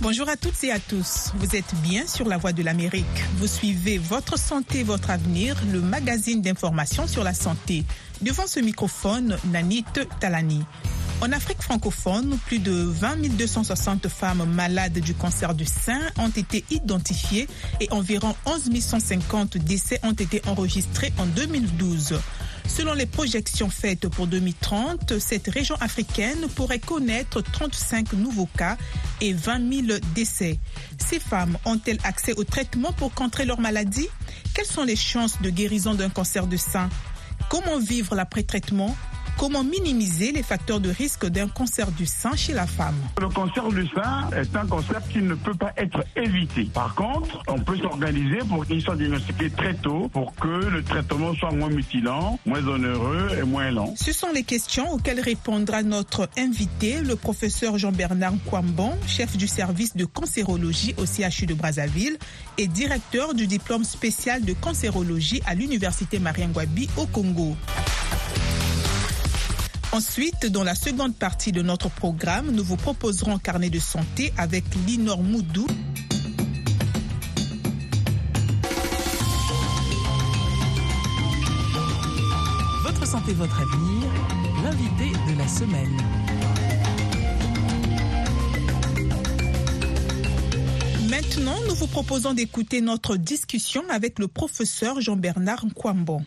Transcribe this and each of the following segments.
Bonjour à toutes et à tous. Vous êtes bien sur la voie de l'Amérique. Vous suivez Votre santé, votre avenir, le magazine d'information sur la santé. Devant ce microphone, Nanit Talani. En Afrique francophone, plus de 20 260 femmes malades du cancer du sein ont été identifiées et environ 11 150 décès ont été enregistrés en 2012. Selon les projections faites pour 2030, cette région africaine pourrait connaître 35 nouveaux cas et 20 000 décès. Ces femmes ont-elles accès au traitement pour contrer leur maladie? Quelles sont les chances de guérison d'un cancer du sein? Comment vivre l'après-traitement? Comment minimiser les facteurs de risque d'un cancer du sein chez la femme Le cancer du sein est un cancer qui ne peut pas être évité. Par contre, on peut s'organiser pour qu'il soit diagnostiqué très tôt pour que le traitement soit moins mutilant, moins onéreux et moins lent. Ce sont les questions auxquelles répondra notre invité, le professeur Jean-Bernard Kwambon, chef du service de cancérologie au CHU de Brazzaville et directeur du diplôme spécial de cancérologie à l'Université Mariangwabi au Congo. Ensuite, dans la seconde partie de notre programme, nous vous proposerons un carnet de santé avec Linor Moudou. Votre santé, votre avenir, l'invité de la semaine. Maintenant, nous vous proposons d'écouter notre discussion avec le professeur Jean-Bernard Nkwambon.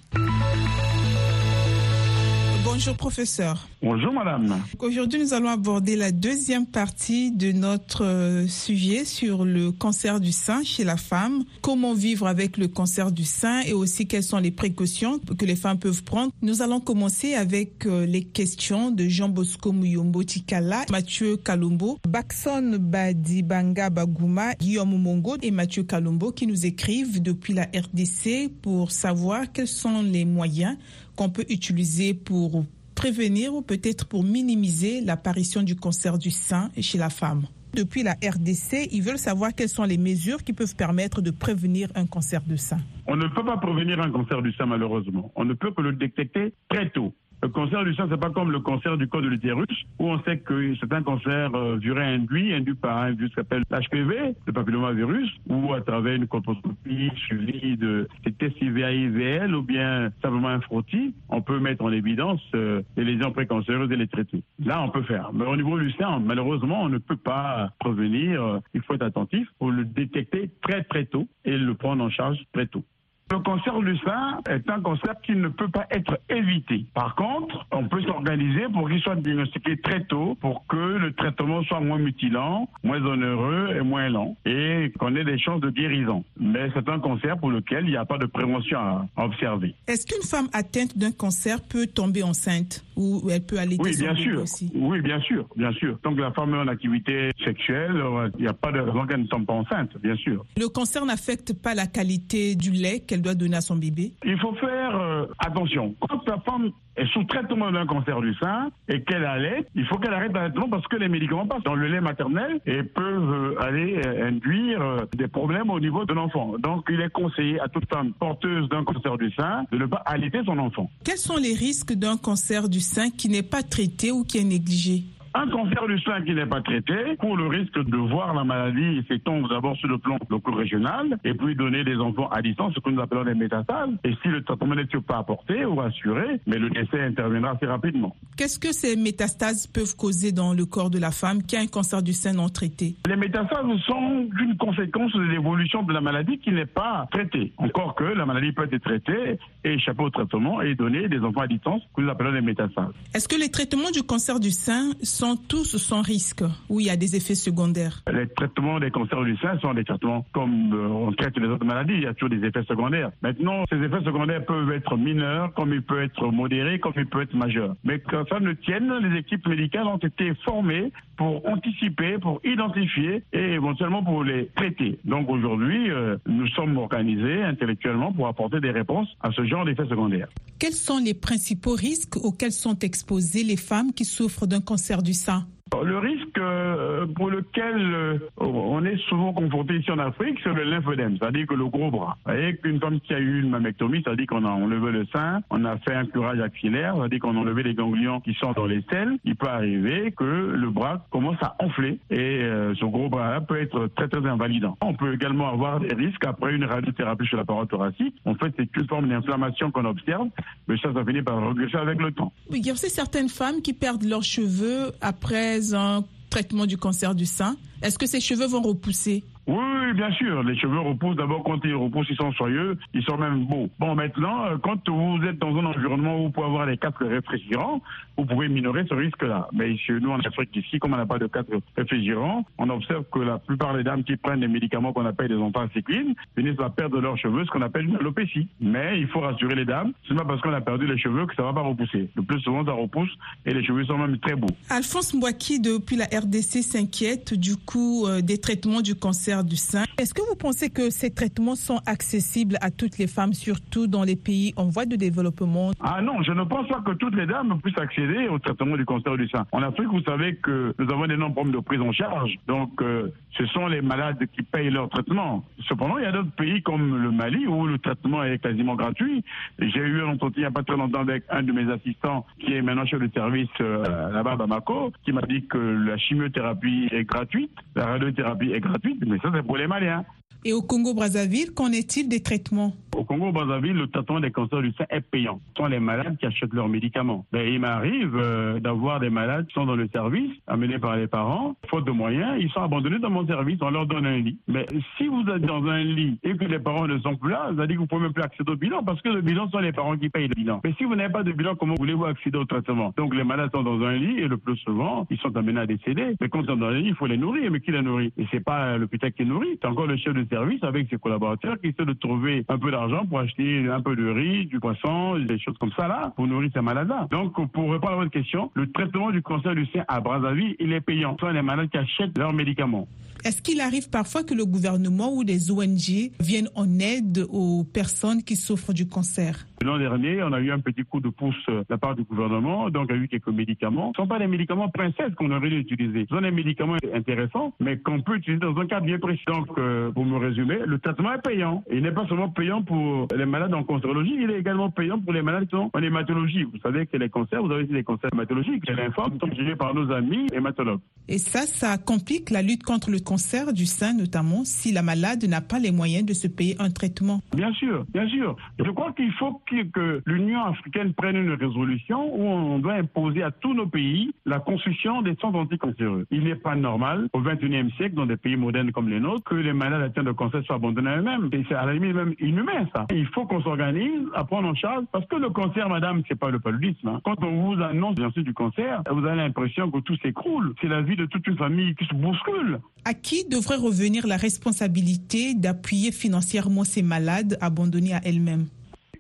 Bonjour professeur. Bonjour madame. Aujourd'hui nous allons aborder la deuxième partie de notre euh, sujet sur le cancer du sein chez la femme. Comment vivre avec le cancer du sein et aussi quelles sont les précautions que les femmes peuvent prendre. Nous allons commencer avec euh, les questions de Jean Bosco Muyombo Tikala, Mathieu Kalumbo, Baxon Badibanga Baguma, Guillaume Mongo et Mathieu Kalumbo qui nous écrivent depuis la RDC pour savoir quels sont les moyens qu'on peut utiliser pour prévenir ou peut-être pour minimiser l'apparition du cancer du sein chez la femme. Depuis la RDC, ils veulent savoir quelles sont les mesures qui peuvent permettre de prévenir un cancer du sein. On ne peut pas prévenir un cancer du sein malheureusement. On ne peut que le détecter très tôt. Le cancer du sein, c'est pas comme le cancer du col de l'utérus, où on sait que c'est un cancer euh, induit, induit par un virus qui s'appelle l'HPV, le papillomavirus, ou à travers une colposcopie suivie de tests IVA-IVL ou bien simplement un frottis, on peut mettre en évidence euh, les lésions précancéreuses et les traiter. Là, on peut faire. Mais au niveau du sein, malheureusement, on ne peut pas prévenir. Il faut être attentif pour le détecter très très tôt et le prendre en charge très tôt. Le cancer du sein est un cancer qui ne peut pas être évité. Par contre, on peut s'organiser pour qu'il soit diagnostiqué très tôt pour que le traitement soit moins mutilant, moins onéreux et moins lent et qu'on ait des chances de guérison. Mais c'est un cancer pour lequel il n'y a pas de prévention à observer. Est-ce qu'une femme atteinte d'un cancer peut tomber enceinte ou elle peut aller Oui, bien sûr. Aussi? Oui, bien sûr, bien sûr. Tant que la femme est en activité sexuelle, il n'y a pas de raison qu'elle ne tombe pas enceinte, bien sûr. Le cancer n'affecte pas la qualité du lait qu'elle doit donner à son bébé Il faut faire euh, attention. Quand la femme est sous traitement d'un cancer du sein et qu'elle allait, il faut qu'elle arrête traitement parce que les médicaments passent dans le lait maternel et peuvent euh, aller euh, induire des problèmes au niveau de l'enfant. Donc il est conseillé à toute femme porteuse d'un cancer du sein de ne pas allaiter son enfant. Quels sont les risques d'un cancer du sein qui n'est pas traité ou qui est négligé? Un cancer du sein qui n'est pas traité court le risque de voir la maladie s'étendre d'abord sur le plan local-régional et puis donner des enfants à distance, ce que nous appelons des métastases. Et si le traitement n'est pas apporté ou assuré, mais le décès interviendra assez rapidement. Qu'est-ce que ces métastases peuvent causer dans le corps de la femme qui a un cancer du sein non traité? Les métastases sont une conséquence de l'évolution de la maladie qui n'est pas traitée. Encore que la maladie peut être traitée et échapper au traitement et donner des enfants à distance que nous appelons des métastases. Est-ce que les traitements du cancer du sein sont tous sans risque ou il y a des effets secondaires Les traitements des cancers du sein sont des traitements comme euh, on traite les autres maladies, il y a toujours des effets secondaires. Maintenant, ces effets secondaires peuvent être mineurs, comme ils peuvent être modérés, comme ils peuvent être majeurs. Mais quand ça ne tienne, les équipes médicales ont été formées pour anticiper, pour identifier et éventuellement pour les traiter. Donc aujourd'hui, euh, nous sommes organisés intellectuellement pour apporter des réponses à ce genre d'effets secondaires. Quels sont les principaux risques auxquels sont exposées les femmes qui souffrent d'un cancer du sein Le risque euh, pour lequel euh, on est souvent confronté ici en Afrique, c'est le lymphodème, c'est-à-dire que le gros bras. Vous voyez qu'une femme qui a eu une mammectomie, c'est-à-dire qu'on a enlevé le sein, on a fait un curage axillaire, c'est-à-dire qu'on a enlevé les ganglions qui sont dans les selles, il peut arriver que le bras commence à enfler et ce gros bras-là peut être très très invalidant. On peut également avoir des risques après une radiothérapie sur la paroi thoracique. En fait, c'est une forme d'inflammation qu'on observe, mais ça, ça finit par regresser avec le temps. Il y a aussi certaines femmes qui perdent leurs cheveux après un traitement du cancer du sein. Est-ce que ces cheveux vont repousser? Oui, bien sûr. Les cheveux repoussent. D'abord, quand ils repoussent, ils sont soyeux, ils sont même beaux. Bon, maintenant, euh, quand vous êtes dans un environnement où vous pouvez avoir les casques réfrigérants, vous pouvez minorer ce risque-là. Mais chez nous, en Afrique, ici, comme on n'a pas de casque réfrigérant, on observe que la plupart des dames qui prennent des médicaments qu'on appelle des anticyclines finissent par perdre leurs cheveux, ce qu'on appelle une alopécie. Mais il faut rassurer les dames, c'est pas parce qu'on a perdu les cheveux que ça va pas repousser. Le plus souvent, ça repousse et les cheveux sont même très beaux. Alphonse Mbouaki, depuis la RDC, s'inquiète du euh, des traitements du cancer du sein. Est-ce que vous pensez que ces traitements sont accessibles à toutes les femmes, surtout dans les pays en voie de développement? Ah non, je ne pense pas que toutes les dames puissent accéder au traitement du cancer du sein. En Afrique, vous savez que nous avons des problèmes de prise en charge. Donc, euh, ce sont les malades qui payent leur traitement. Cependant, il y a d'autres pays comme le Mali où le traitement est quasiment gratuit. J'ai eu un entretien il n'y a pas très longtemps avec un de mes assistants qui est maintenant chef de service euh, là-bas à Bamako, qui m'a dit que la chimiothérapie est gratuite, la radiothérapie est gratuite, mais ça c'est pour les Maliens. Et au Congo-Brazzaville, qu'en est-il des traitements? Au Congo-Brazzaville, le traitement des cancers du sein est payant. Ce sont les malades qui achètent leurs médicaments. Ben, il m'arrive euh, d'avoir des malades qui sont dans le service, amenés par les parents, faute de moyens, ils sont abandonnés dans mon service, on leur donne un lit. Mais si vous êtes dans un lit et que les parents ne sont plus là, ça dire que vous pouvez même plus accéder au bilan parce que le bilan sont les parents qui payent le bilan. Mais si vous n'avez pas de bilan, comment voulez-vous accéder au traitement? Donc les malades sont dans un lit et le plus souvent, ils sont amenés à décéder. Mais quand ils sont dans un lit, il faut les nourrir. Mais qui les nourrit? Et c'est pas l'hôpital qui nourrit, c'est encore le chef de service avec ses collaborateurs qui essaient de trouver un peu d'argent pour acheter un peu de riz, du poisson, des choses comme ça là, pour nourrir ces malades-là. Donc, pour répondre à votre question, le traitement du cancer du sein à Brazzaville, il est payant. Ce les malades qui achètent leurs médicaments. Est-ce qu'il arrive parfois que le gouvernement ou les ONG viennent en aide aux personnes qui souffrent du cancer? L'an dernier, on a eu un petit coup de pouce de la part du gouvernement, donc il y a eu quelques médicaments. Ce ne sont pas des médicaments princesses qu'on aurait dû utiliser. Ce sont des médicaments intéressants, mais qu'on peut utiliser dans un cadre bien précis. Donc, euh, pour me résumer, le traitement est payant. Il n'est pas seulement payant pour les malades en cancérologie, il est également payant pour les malades qui sont en hématologie. Vous savez que les cancers, vous avez des cancers hématologiques. Les lymphomes sont gérés par nos amis hématologues. Et ça, ça complique la lutte contre le cancer du sein, notamment si la malade n'a pas les moyens de se payer un traitement. Bien sûr, bien sûr. Je crois qu'il faut que l'Union africaine prenne une résolution où on doit imposer à tous nos pays la construction des centres anticancéreux. Il n'est pas normal, au XXIe siècle, dans des pays modernes comme les nôtres, que les malades atteints de cancer soient abandonnés à eux-mêmes. Et c'est à la limite même inhumain, ça. Il faut qu'on s'organise à prendre en charge, parce que le cancer, madame, c'est pas le paludisme. Hein. Quand on vous annonce bien sûr du cancer, vous avez l'impression que tout s'écroule. C'est la vie de toute une famille qui se bouscule. À qui devrait revenir la responsabilité d'appuyer financièrement ces malades abandonnés à elles-mêmes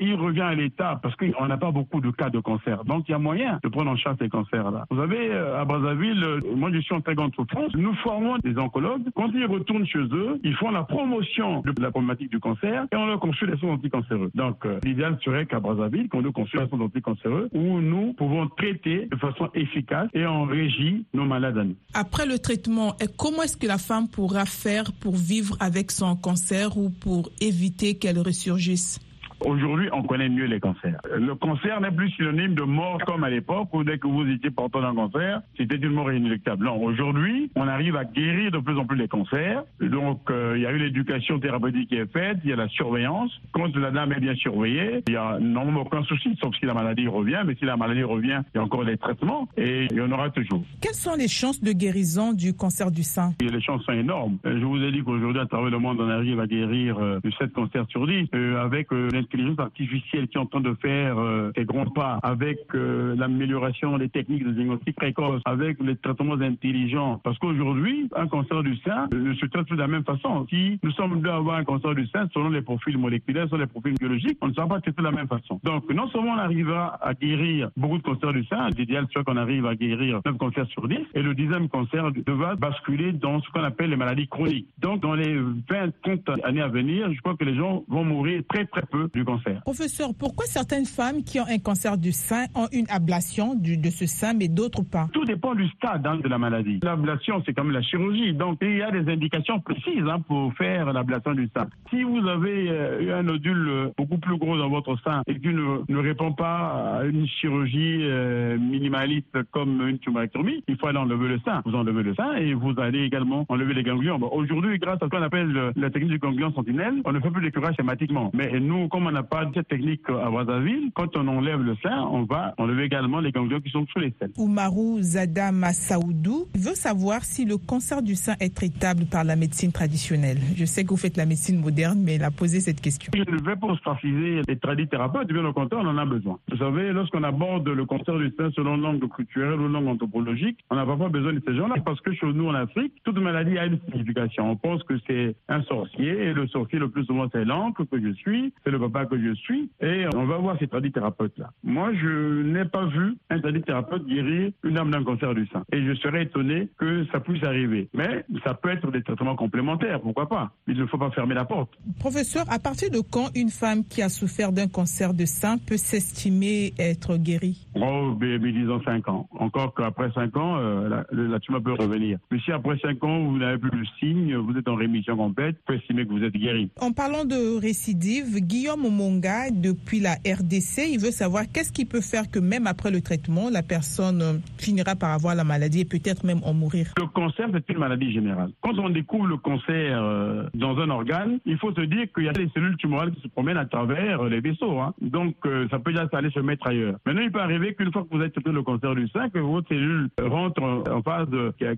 il revient à l'État parce qu'on n'a pas beaucoup de cas de cancer. Donc il y a moyen de prendre en charge ces cancers-là. Vous savez, euh, à Brazzaville, euh, moi je suis en très grande souffrance. Nous formons des oncologues. Quand ils retournent chez eux, ils font la promotion de la problématique du cancer et on leur construit des soins anticancéreux. Donc euh, l'idéal serait qu'à Brazzaville, qu'on nous construise des soins anticancéreux où nous pouvons traiter de façon efficace et en régie nos malades à. Après le traitement, comment est-ce que la femme pourra faire pour vivre avec son cancer ou pour éviter qu'elle ressurgisse? Aujourd'hui, on connaît mieux les cancers. Le cancer n'est plus synonyme de mort comme à l'époque où dès que vous étiez porteur d'un cancer, c'était une mort inéluctable. Non, aujourd'hui, on arrive à guérir de plus en plus les cancers. Donc, euh, il y a eu l'éducation thérapeutique qui est faite, il y a la surveillance. Quand la dame est bien surveillée, il y a normalement aucun souci, sauf si la maladie revient. Mais si la maladie revient, il y a encore des traitements et il y en aura toujours. Quelles sont les chances de guérison du cancer du sein? Les chances sont énormes. Euh, je vous ai dit qu'aujourd'hui, à travers le monde, on arrive à guérir euh, de 7 cancers sur 10 avec l'intelligence artificielle qui est en train de faire euh, ses grands pas avec euh, l'amélioration des techniques de diagnostic précoce, avec les traitements intelligents. Parce qu'aujourd'hui, un cancer du sein ne se traite de la même façon. Si nous sommes deux à avoir un cancer du sein, selon les profils moléculaires, selon les profils biologiques, on ne sera pas traité de la même façon. Donc, non seulement on arrivera à guérir beaucoup de cancers du sein, l'idéal serait qu'on arrive à guérir 9 cancers sur 10, et le dixième cancer devra basculer dans ce qu'on appelle les maladies chroniques. Donc, dans les 20, 30 années à venir, je crois que les gens vont mourir très très peu du cancer. Professeur, pourquoi certaines femmes qui ont un cancer du sein ont une ablation du, de ce sein, mais d'autres pas? Tout dépend du stade hein, de la maladie. L'ablation, c'est comme la chirurgie. Donc, il y a des indications précises hein, pour faire l'ablation du sein. Si vous avez euh, eu un nodule euh, beaucoup plus gros dans votre sein et qui ne, ne répond pas à une chirurgie euh, minimaliste comme une tumorectomie, il faut aller enlever le sein. Vous enlevez le sein et vous allez également enlever les ganglions. Bon, Aujourd'hui, grâce à ce qu'on appelle la technique du ganglion sentinelle, on ne fait plus les curages schématiquement. Mais nous, comme on n'a pas cette technique à Brazzaville, quand on enlève le sein, on va enlever également les ganglions qui sont sous les selles. Oumarou Zada Massaoudou veut savoir si le cancer du sein est traitable par la médecine traditionnelle. Je sais que vous faites la médecine moderne, mais il a posé cette question. Je ne vais pas ostraciser les tradithérapeutes, bien au contraire, on en a besoin. Vous savez, lorsqu'on aborde le cancer du sein selon l'angle culturel ou l'angle anthropologique, on n'a pas besoin de ces gens-là parce que chez nous en Afrique, toute maladie a une signification. On pense que c'est un sorcier et le sorcier le plus souvent c'est l'oncle que je suis, c'est le que je suis et on va voir ces tradithérapeutes-là. Moi, je n'ai pas vu un tradithérapeute guérir une âme d'un cancer du sein et je serais étonné que ça puisse arriver. Mais ça peut être des traitements complémentaires, pourquoi pas. Il ne faut pas fermer la porte. Professeur, à partir de quand une femme qui a souffert d'un cancer de sein peut s'estimer être guérie? Oh, mais, mais disons 5 ans. Encore qu'après 5 ans, euh, la, la tumeur peut revenir. Mais si après 5 ans, vous n'avez plus de signes, vous êtes en rémission complète, vous pouvez estimer que vous êtes guéri. En parlant de récidive, Guillaume Omonga, depuis la RDC, il veut savoir qu'est-ce qui peut faire que même après le traitement, la personne euh, finira par avoir la maladie et peut-être même en mourir. Le cancer, c'est une maladie générale. Quand on découvre le cancer euh, dans un organe, il faut se dire qu'il y a des cellules tumorales qui se promènent à travers euh, les vaisseaux. Hein. Donc, ça peut déjà aller se mettre ailleurs. Maintenant, il peut arriver qu'une fois que vous avez traité le cancer du sein, que votre cellule rentre en, phase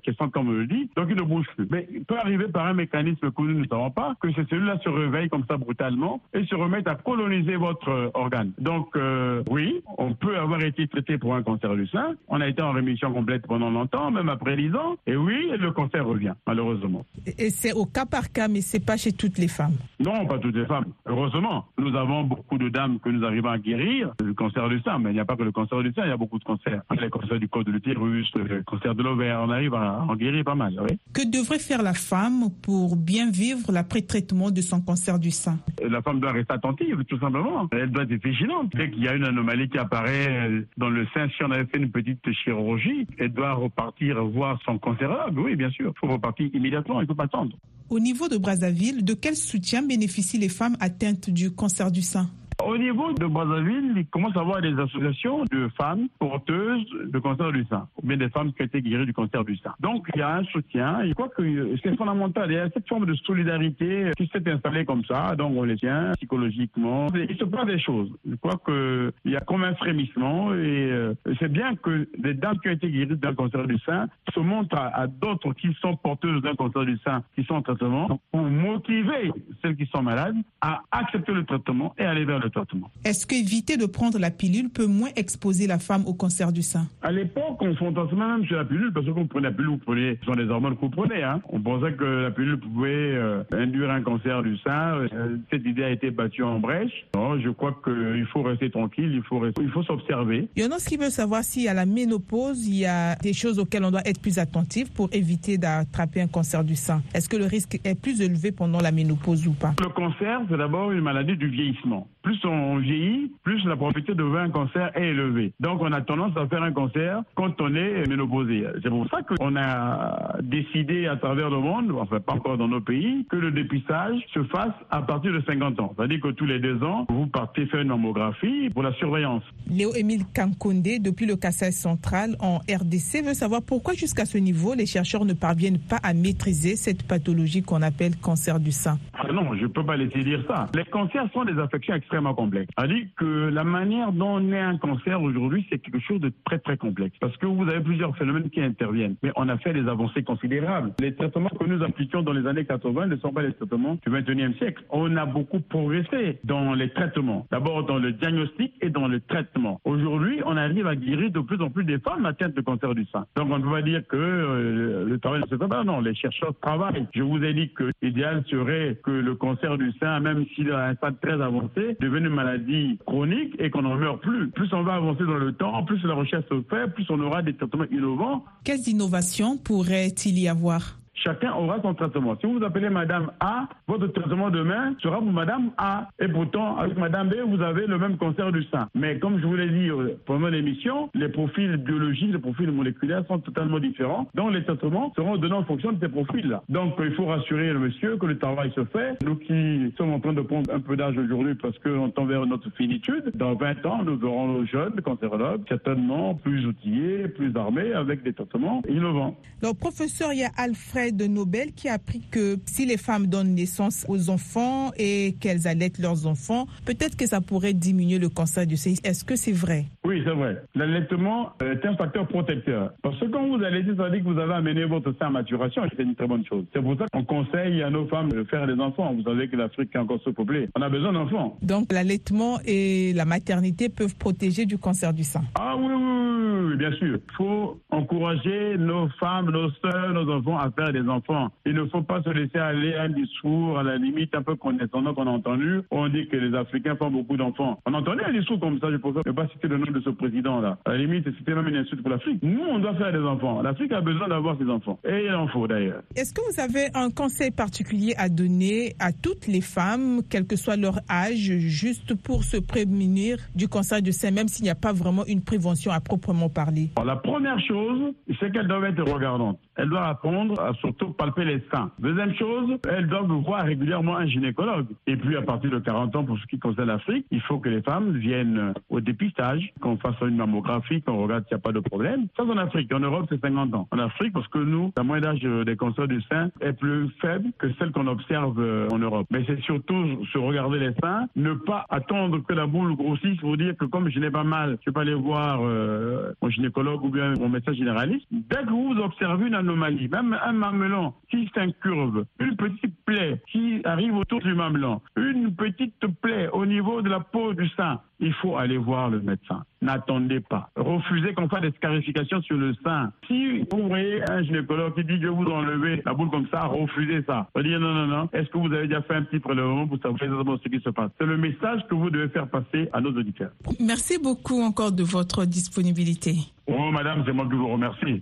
quiescence, comme on le dit, donc il ne bouge plus. Mais il peut arriver par un mécanisme que nous ne savons pas, que ces cellules-là se réveillent comme ça brutalement et se remettent à coloniser votre euh, organe. Donc, euh, oui, on peut avoir été traité pour un cancer du sein. On a été en rémission complète pendant longtemps, même après 10 ans. Et oui, le cancer revient, malheureusement. Et c'est au cas par cas, mais c'est pas chez toutes les femmes. Non, pas toutes les femmes. Heureusement, nous avons beaucoup de dames que nous arrivons à guérir du cancer du sein, mais il n'y a pas que le cancer du sein, il y a beaucoup de cancers. Les cancers du col de l'utérus, le cancer de l'ovaire, on arrive à en guérir pas mal, oui. Que devrait faire la femme pour bien vivre l'après-traitement de son cancer du sein? La femme doit rester attentive, tout simplement. Elle doit être vigilante. Dès qu'il y a une anomalie qui apparaît dans le sein, si on avait fait une petite chirurgie, elle doit repartir voir son cancérologue. Oui, bien sûr. Il faut repartir immédiatement, il ne faut pas attendre. Au niveau de Brazzaville, de quel soutien bénéficient les femmes atteintes du cancer du sein? Au niveau de Brazzaville, il commence à avoir des associations de femmes porteuses de cancer du sein, ou bien des femmes qui ont été guéries du cancer du sein. Donc, il y a un soutien. Je crois que c'est fondamental. Il y a cette forme de solidarité qui s'est installée comme ça. Donc, on les tient psychologiquement. Il se passe des choses. Je crois qu'il y a comme un frémissement et euh, c'est bien que des dames qui ont été guéries d'un cancer du sein se montrent à, à d'autres qui sont porteuses d'un cancer du sein, qui sont en traitement, pour motiver celles qui sont malades à accepter le traitement et aller vers le traitement. Est-ce qu'éviter de prendre la pilule peut moins exposer la femme au cancer du sein? À l'époque, on fantasmait même sur la pilule parce que quand vous prenez la pilule, vous prenez, ce sont des hormones que vous prenez. Hein. On pensait que la pilule pouvait euh, induire un cancer du sein. Euh, cette idée a été battue en brèche. Non, je crois qu'il faut rester tranquille, il faut, rester- il faut s'observer. Il y en a qui veut savoir si à la ménopause, il y a des choses auxquelles on doit être plus attentif pour éviter d'attraper un cancer du sein. Est-ce que le risque est plus élevé pendant la ménopause ou pas? Le cancer, c'est d'abord une maladie du vieillissement. Plus on vieillit, plus la probabilité de voir un cancer est élevée. Donc on a tendance à faire un cancer quand on est ménopausé. C'est pour ça qu'on a décidé à travers le monde, enfin pas encore dans nos pays, que le dépistage se fasse à partir de 50 ans. C'est-à-dire que tous les deux ans, vous partez faire une mammographie pour la surveillance. Léo-Émile Kankonde, depuis le Kassai central en RDC, veut savoir pourquoi jusqu'à ce niveau, les chercheurs ne parviennent pas à maîtriser cette pathologie qu'on appelle cancer du sein. Ah non, je ne peux pas laisser dire ça. Les cancers sont des affections extrêmement complexes. C'est-à-dire que la manière dont on est un cancer aujourd'hui, c'est quelque chose de très très complexe. Parce que vous avez plusieurs phénomènes qui interviennent. Mais on a fait des avancées considérables. Les traitements que nous appliquions dans les années 80 ne sont pas les traitements du 21e siècle. On a beaucoup progressé dans les traitements. D'abord dans le diagnostic et dans le traitement. Aujourd'hui, on arrive à guérir de plus en plus des femmes atteintes de cancer du sein. Donc on ne peut pas dire que euh, le travail ne se fait pas. Non, les chercheurs travaillent. Je vous ai dit que l'idéal serait que le cancer du sein, même s'il est à un stade très avancé, devienne une maladie chronique et qu'on n'en meurt plus. Plus on va avancer dans le temps, plus la recherche se fait, plus on aura des traitements innovants. Quelles innovations pourrait-il y avoir? Chacun aura son traitement. Si vous vous appelez Madame A, votre traitement demain sera pour Madame A. Et pourtant, avec Madame B, vous avez le même cancer du sein. Mais comme je vous l'ai dit euh, pendant l'émission, les profils biologiques, les profils moléculaires sont totalement différents. Donc les traitements seront donnés en fonction de ces profils-là. Donc il faut rassurer le monsieur que le travail se fait. Nous qui sommes en train de prendre un peu d'âge aujourd'hui parce qu'on tend vers notre finitude, dans 20 ans, nous aurons nos jeunes cancérologues, certainement plus outillés, plus armés, avec des traitements innovants. Le professeur, il y a Alfred Nobel qui a appris que si les femmes donnent naissance aux enfants et qu'elles allaitent leurs enfants, peut-être que ça pourrait diminuer le cancer du sein. Est-ce que c'est vrai? Oui, c'est vrai. L'allaitement est un facteur protecteur. Parce que quand vous allaitez, ça veut dire que vous avez amené votre sein à maturation. C'est une très bonne chose. C'est pour ça qu'on conseille à nos femmes de faire des enfants. Vous savez que l'Afrique est encore sous-peuplée. On a besoin d'enfants. Donc l'allaitement et la maternité peuvent protéger du cancer du sein. Ah oui, oui, oui, bien sûr. Il faut encourager nos femmes, nos soeurs, nos enfants à faire des enfants. Il ne faut pas se laisser aller à un discours, à la limite, un peu condescendant qu'on a entendu. On dit que les Africains font beaucoup d'enfants. On entendait un discours comme ça, je ne pas citer le nom de ce président-là. À la limite, c'était même une insulte pour l'Afrique. Nous, on doit faire des enfants. L'Afrique a besoin d'avoir ses enfants. Et il en faut d'ailleurs. Est-ce que vous avez un conseil particulier à donner à toutes les femmes, quel que soit leur âge, juste pour se prémunir du cancer du sein, même s'il n'y a pas vraiment une prévention à proprement parler? La première chose, c'est qu'elles doivent être regardantes. Elles doivent apprendre à surtout palper les seins. Deuxième chose, elles doivent voir régulièrement un gynécologue. Et puis, à partir de 40 ans, pour ce qui concerne l'Afrique, il faut que les femmes viennent au dépistage, qu'on fasse une mammographie, qu'on regarde s'il n'y a pas de problème. Ça, c'est en Afrique. En Europe, c'est 50 ans. En Afrique, parce que nous, la moyenne d'âge des cancers du sein est plus faible que celle qu'on observe euh, en Europe. Mais c'est surtout se regarder les seins, ne pas attendre que la boule grossisse pour dire que comme je n'ai pas mal, je peux aller voir euh, mon gynécologue ou bien mon médecin généraliste. Dès que vous observez une anomalie, même un mamelon qui s'incurve, une petite plaie qui arrive autour du mamelon, une petite plaie au niveau de la peau du sein, il faut aller voir le médecin. N'attendez pas. Refusez qu'on fasse des scarifications sur le sein. Si vous voyez un gynécologue qui dit je vous enlever la boule comme ça, refusez ça. Vous dire non, non, non. Est-ce que vous avez déjà fait un petit prélèvement pour savoir exactement ce qui se passe? C'est le message que vous devez faire passer à nos auditeurs. Merci beaucoup encore de votre disponibilité. Oh, madame, c'est moi qui vous remercie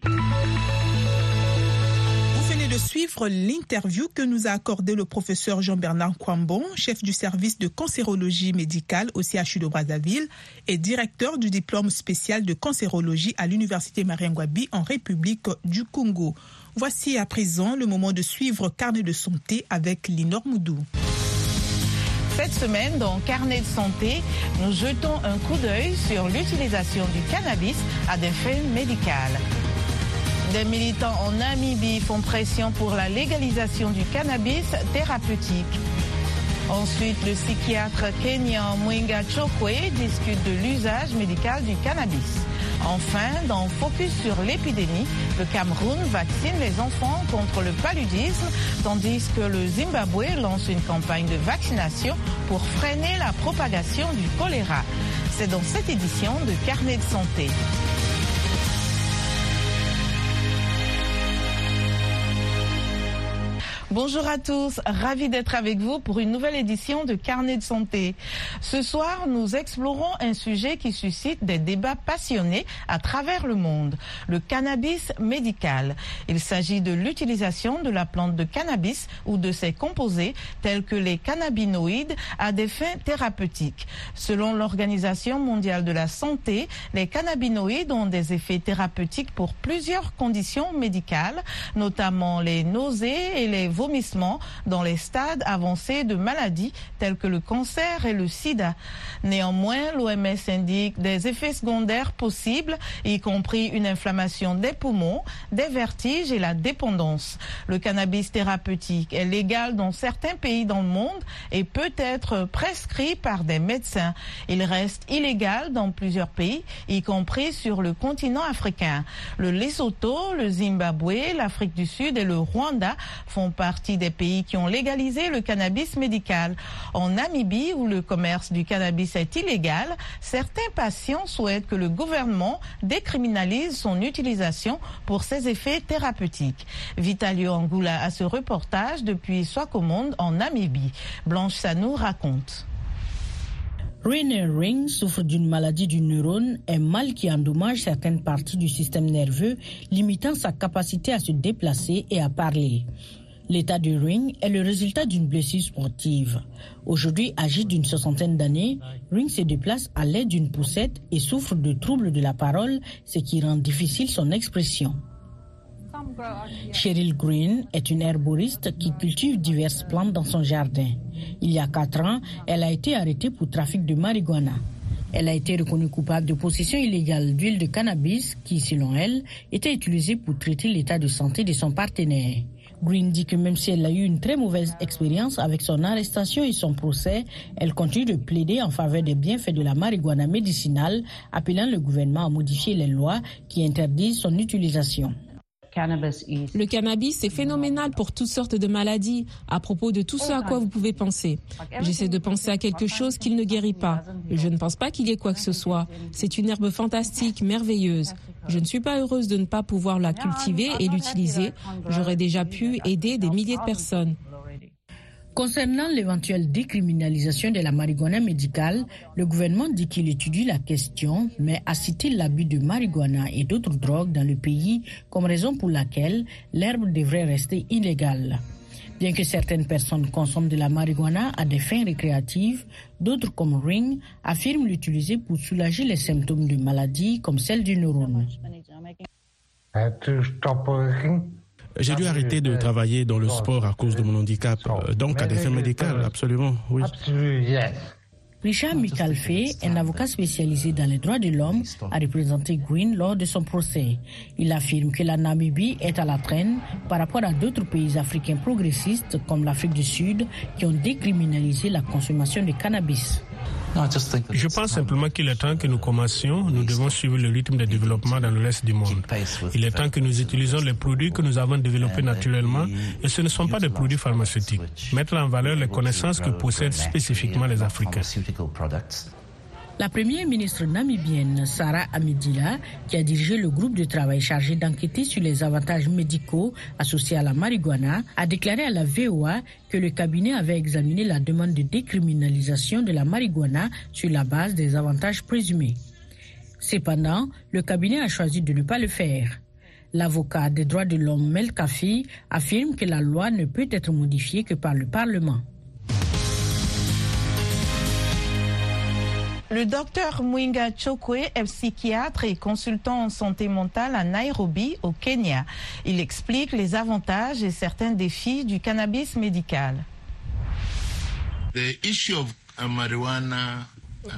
de suivre l'interview que nous a accordé le professeur Jean-Bernard Kwambon, chef du service de cancérologie médicale au CHU de Brazzaville et directeur du diplôme spécial de cancérologie à l'université Mariangwabi en République du Congo. Voici à présent le moment de suivre Carnet de santé avec Linor Moudou. Cette semaine, dans Carnet de santé, nous jetons un coup d'œil sur l'utilisation du cannabis à des fins médicales. Des militants en Namibie font pression pour la légalisation du cannabis thérapeutique. Ensuite, le psychiatre kenyan Mwinga Chokwe discute de l'usage médical du cannabis. Enfin, dans Focus sur l'épidémie, le Cameroun vaccine les enfants contre le paludisme, tandis que le Zimbabwe lance une campagne de vaccination pour freiner la propagation du choléra. C'est dans cette édition de Carnet de santé. Bonjour à tous, ravi d'être avec vous pour une nouvelle édition de Carnet de santé. Ce soir, nous explorons un sujet qui suscite des débats passionnés à travers le monde, le cannabis médical. Il s'agit de l'utilisation de la plante de cannabis ou de ses composés tels que les cannabinoïdes à des fins thérapeutiques. Selon l'Organisation mondiale de la santé, les cannabinoïdes ont des effets thérapeutiques pour plusieurs conditions médicales, notamment les nausées et les vomissements dans les stades avancés de maladies telles que le cancer et le sida. Néanmoins, l'OMS indique des effets secondaires possibles, y compris une inflammation des poumons, des vertiges et la dépendance. Le cannabis thérapeutique est légal dans certains pays dans le monde et peut être prescrit par des médecins. Il reste illégal dans plusieurs pays, y compris sur le continent africain. Le Lesotho, le Zimbabwe, l'Afrique du Sud et le Rwanda font partie partie des pays qui ont légalisé le cannabis médical. En Namibie, où le commerce du cannabis est illégal, certains patients souhaitent que le gouvernement décriminalise son utilisation pour ses effets thérapeutiques. Vitalio Angoula a ce reportage depuis Swakopmund en Namibie. Blanche Sanou raconte. Rainer Ring souffre d'une maladie du neurone, un mal qui endommage certaines parties du système nerveux, limitant sa capacité à se déplacer et à parler. L'état de Ring est le résultat d'une blessure sportive. Aujourd'hui âgé d'une soixantaine d'années, Ring se déplace à l'aide d'une poussette et souffre de troubles de la parole, ce qui rend difficile son expression. Cheryl Green est une herboriste qui cultive diverses plantes dans son jardin. Il y a quatre ans, elle a été arrêtée pour trafic de marijuana. Elle a été reconnue coupable de possession illégale d'huile de cannabis qui, selon elle, était utilisée pour traiter l'état de santé de son partenaire. Green dit que même si elle a eu une très mauvaise expérience avec son arrestation et son procès, elle continue de plaider en faveur des bienfaits de la marijuana médicinale, appelant le gouvernement à modifier les lois qui interdisent son utilisation. Le cannabis est phénoménal pour toutes sortes de maladies, à propos de tout ce à quoi vous pouvez penser. J'essaie de penser à quelque chose qu'il ne guérit pas. Je ne pense pas qu'il y ait quoi que ce soit. C'est une herbe fantastique, merveilleuse. Je ne suis pas heureuse de ne pas pouvoir la cultiver et l'utiliser. J'aurais déjà pu aider des milliers de personnes. Concernant l'éventuelle décriminalisation de la marijuana médicale, le gouvernement dit qu'il étudie la question, mais a cité l'abus de marijuana et d'autres drogues dans le pays comme raison pour laquelle l'herbe devrait rester illégale. Bien que certaines personnes consomment de la marijuana à des fins récréatives, d'autres comme Ring affirment l'utiliser pour soulager les symptômes de maladies comme celle du neurone. J'ai dû arrêter de travailler dans le sport à cause de mon handicap, euh, donc à des fins médicales, absolument, oui. Richard Mikalfe, un avocat spécialisé dans les droits de l'homme, a représenté Green lors de son procès. Il affirme que la Namibie est à la traîne par rapport à d'autres pays africains progressistes comme l'Afrique du Sud qui ont décriminalisé la consommation de cannabis. Je pense simplement qu'il est temps que nous commencions. Nous devons suivre le rythme de développement dans le reste du monde. Il est temps que nous utilisions les produits que nous avons développés naturellement et ce ne sont pas des produits pharmaceutiques. Mettre en valeur les connaissances que possèdent spécifiquement les Africains. La première ministre namibienne, Sarah Amidila, qui a dirigé le groupe de travail chargé d'enquêter sur les avantages médicaux associés à la marijuana, a déclaré à la VOA que le cabinet avait examiné la demande de décriminalisation de la marijuana sur la base des avantages présumés. Cependant, le cabinet a choisi de ne pas le faire. L'avocat des droits de l'homme Mel Kafi affirme que la loi ne peut être modifiée que par le Parlement. Le docteur Mwinga Chokwe est psychiatre et consultant en santé mentale à Nairobi, au Kenya. Il explique les avantages et certains défis du cannabis médical.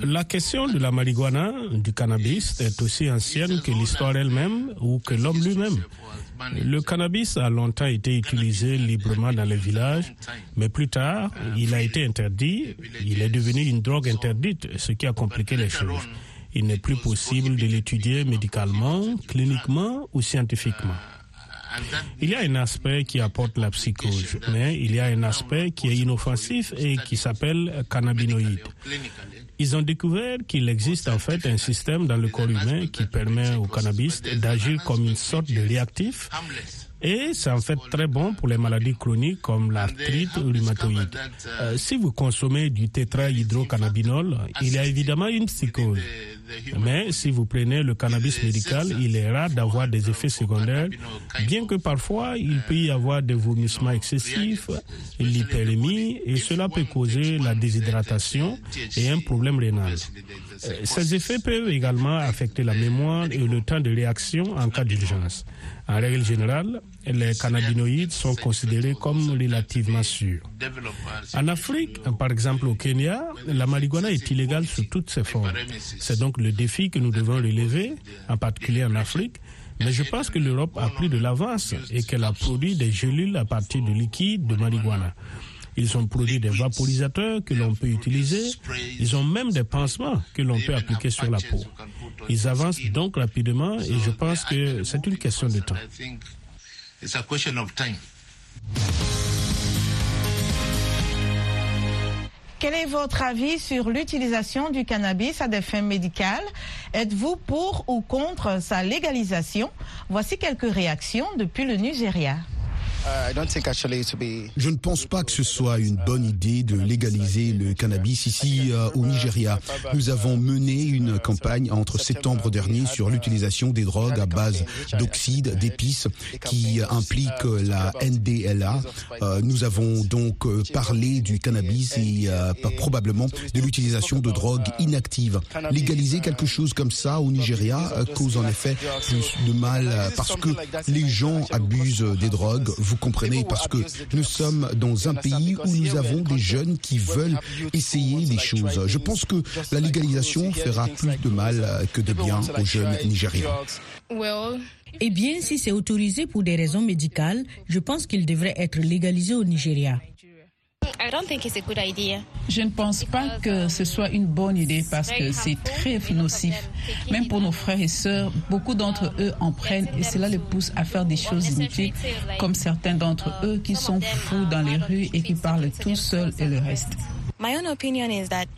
La question de la marijuana, du cannabis, est aussi ancienne que l'histoire elle-même ou que l'homme lui-même. Le cannabis a longtemps été utilisé librement dans les villages, mais plus tard, il a été interdit. Il est devenu une drogue interdite, ce qui a compliqué les choses. Il n'est plus possible de l'étudier médicalement, cliniquement ou scientifiquement. Il y a un aspect qui apporte la psychose, mais il y a un aspect qui est inoffensif et qui s'appelle cannabinoïde. Ils ont découvert qu'il existe en fait un système dans le corps humain qui permet au cannabis d'agir comme une sorte de réactif et c'est en fait très bon pour les maladies chroniques comme l'arthrite rhumatoïde. Euh, si vous consommez du tétrahydrocannabinol, il y a évidemment une psychose. Mais si vous prenez le cannabis médical, il est rare d'avoir des effets secondaires, bien que parfois il peut y avoir des vomissements excessifs, l'hyperémie, et cela peut causer la déshydratation et un problème rénal. Euh, ces effets peuvent également affecter la mémoire et le temps de réaction en cas d'urgence. En règle générale, les cannabinoïdes sont considérés comme relativement sûrs. En Afrique, par exemple au Kenya, la marijuana est illégale sous toutes ses formes. C'est donc le défi que nous devons relever, en particulier en Afrique. Mais je pense que l'Europe a pris de l'avance et qu'elle a produit des gélules à partir de liquide de marijuana. Ils ont produit des vaporisateurs que l'on peut utiliser. Ils ont même des pansements que l'on peut appliquer sur la peau. Ils avancent donc rapidement et je pense que c'est une question de temps. Quel est votre avis sur l'utilisation du cannabis à des fins médicales? Êtes-vous pour ou contre sa légalisation? Voici quelques réactions depuis le Nigeria. Je ne pense pas que ce soit une bonne idée de légaliser le cannabis ici euh, au Nigeria. Nous avons mené une campagne entre septembre dernier sur l'utilisation des drogues à base d'oxyde d'épices qui implique la NDLA. Euh, nous avons donc parlé du cannabis et probablement de l'utilisation de drogues inactives. Légaliser quelque chose comme ça au Nigeria cause en effet plus de mal parce que les gens abusent des drogues vous comprenez, parce que nous sommes dans un pays où nous avons des jeunes qui veulent essayer des choses. Je pense que la légalisation fera plus de mal que de bien aux jeunes Nigériens. Eh bien, si c'est autorisé pour des raisons médicales, je pense qu'il devrait être légalisé au Nigeria. Je ne pense pas que ce soit une bonne idée parce que c'est très nocif. Même pour nos frères et sœurs, beaucoup d'entre eux en prennent et cela les pousse à faire des choses inutiles, comme certains d'entre eux qui sont fous dans les rues et qui parlent tout seuls et le reste.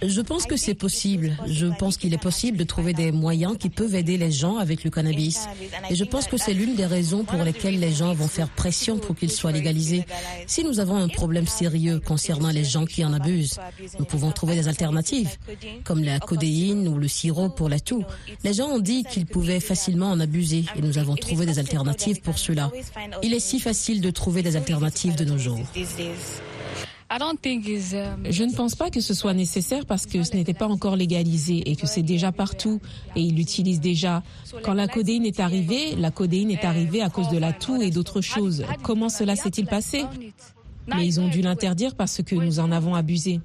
Je pense que c'est possible. Je pense qu'il est possible de trouver des moyens qui peuvent aider les gens avec le cannabis. Et je pense que c'est l'une des raisons pour lesquelles les gens vont faire pression pour qu'il soit légalisé. Si nous avons un problème sérieux concernant les gens qui en abusent, nous pouvons trouver des alternatives, comme la codéine ou le sirop pour la toux. Les gens ont dit qu'ils pouvaient facilement en abuser et nous avons trouvé des alternatives pour cela. Il est si facile de trouver des alternatives de nos jours. Je ne pense pas que ce soit nécessaire parce que ce n'était pas encore légalisé et que c'est déjà partout et ils l'utilisent déjà. Quand la codéine est arrivée, la codéine est arrivée à cause de la toux et d'autres choses. Comment cela s'est-il passé? Mais ils ont dû l'interdire parce que nous en avons abusé.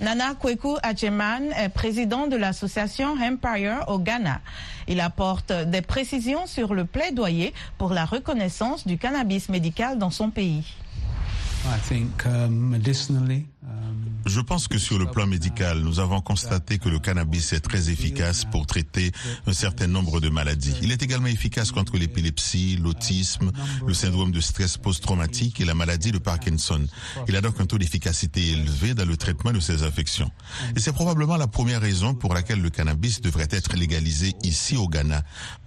Nana Kweku Acheman est président de l'association Empire au Ghana. Il apporte des précisions sur le plaidoyer pour la reconnaissance du cannabis médical dans son pays. Um, je pense que sur le plan médical, nous avons constaté que le cannabis est très efficace pour traiter un certain nombre de maladies. Il est également efficace contre l'épilepsie, l'autisme, le syndrome de stress post-traumatique et la maladie de Parkinson. Il a donc un taux d'efficacité élevé dans le traitement de ces infections. Et c'est probablement la première raison pour laquelle le cannabis devrait être légalisé ici au Ghana.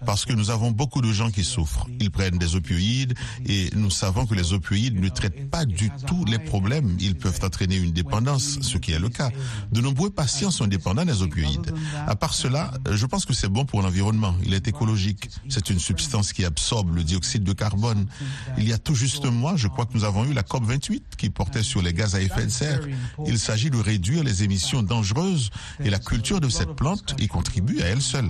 Parce que nous avons beaucoup de gens qui souffrent. Ils prennent des opioïdes et nous savons que les opioïdes ne traitent pas du tout les problèmes. Ils peuvent entraîner une dépendance, ce qui est le cas. De nombreux patients sont dépendants des opioïdes. À part cela, je pense que c'est bon pour l'environnement. Il est écologique. C'est une substance qui absorbe le dioxyde de carbone. Il y a tout juste un mois, je crois que nous avons eu la COP 28 qui portait sur les gaz à effet de serre. Il s'agit de réduire les émissions dangereuses et la culture de cette plante y contribue à elle seule.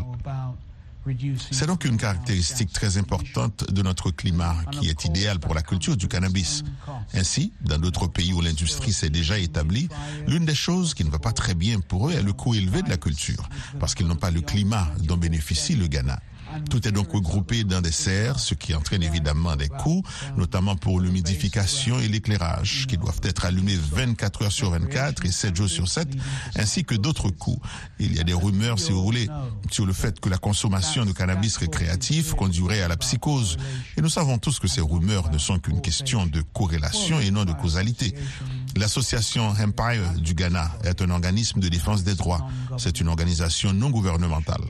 C'est donc une caractéristique très importante de notre climat qui est idéal pour la culture du cannabis. Ainsi, dans d'autres pays où l'industrie s'est déjà établie, l'une des choses qui ne va pas très bien pour eux est le coût élevé de la culture, parce qu'ils n'ont pas le climat dont bénéficie le Ghana. Tout est donc regroupé dans des serres, ce qui entraîne évidemment des coûts, notamment pour l'humidification et l'éclairage, qui doivent être allumés 24 heures sur 24 et 7 jours sur 7, ainsi que d'autres coûts. Il y a des rumeurs, si vous voulez, sur le fait que la consommation de cannabis récréatif conduirait à la psychose. Et nous savons tous que ces rumeurs ne sont qu'une question de corrélation et non de causalité. L'association Empire du Ghana est un organisme de défense des droits. C'est une organisation non gouvernementale.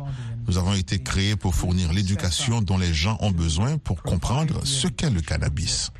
Nous avons été créés pour fournir l'éducation dont les gens ont besoin pour comprendre ce qu'est le cannabis.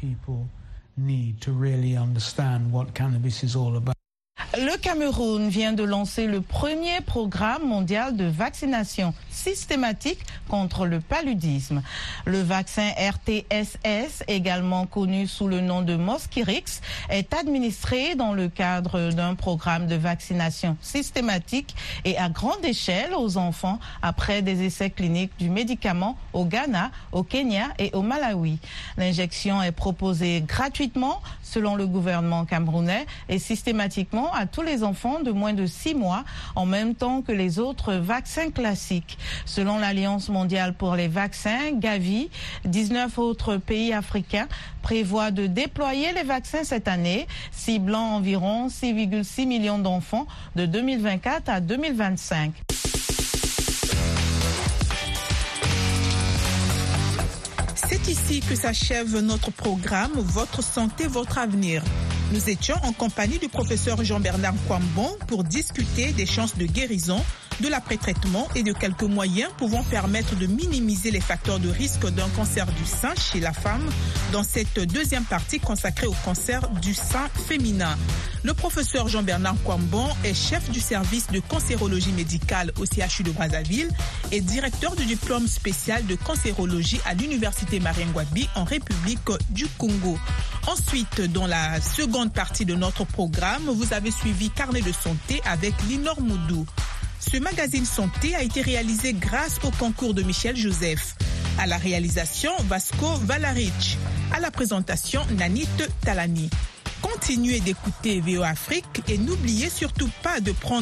Le Cameroun vient de lancer le premier programme mondial de vaccination systématique contre le paludisme. Le vaccin RTSS, également connu sous le nom de Mosquirix, est administré dans le cadre d'un programme de vaccination systématique et à grande échelle aux enfants après des essais cliniques du médicament au Ghana, au Kenya et au Malawi. L'injection est proposée gratuitement selon le gouvernement camerounais et systématiquement à tous les enfants de moins de six mois en même temps que les autres vaccins classiques. Selon l'Alliance mondiale pour les vaccins, Gavi, 19 autres pays africains prévoient de déployer les vaccins cette année, ciblant environ 6,6 millions d'enfants de 2024 à 2025. C'est ici que s'achève notre programme Votre santé, votre avenir. Nous étions en compagnie du professeur Jean-Bernard Kwambon pour discuter des chances de guérison de l'après-traitement et de quelques moyens pouvant permettre de minimiser les facteurs de risque d'un cancer du sein chez la femme dans cette deuxième partie consacrée au cancer du sein féminin. Le professeur Jean-Bernard Kwambon est chef du service de cancérologie médicale au CHU de Brazzaville et directeur du diplôme spécial de cancérologie à l'université Mariengwabi en République du Congo. Ensuite, dans la seconde partie de notre programme, vous avez suivi Carnet de santé avec Linor Moudou. Ce magazine santé a été réalisé grâce au concours de Michel Joseph. À la réalisation, Vasco Valarich. À la présentation, Nanit Talani. Continuez d'écouter VO Afrique et n'oubliez surtout pas de prendre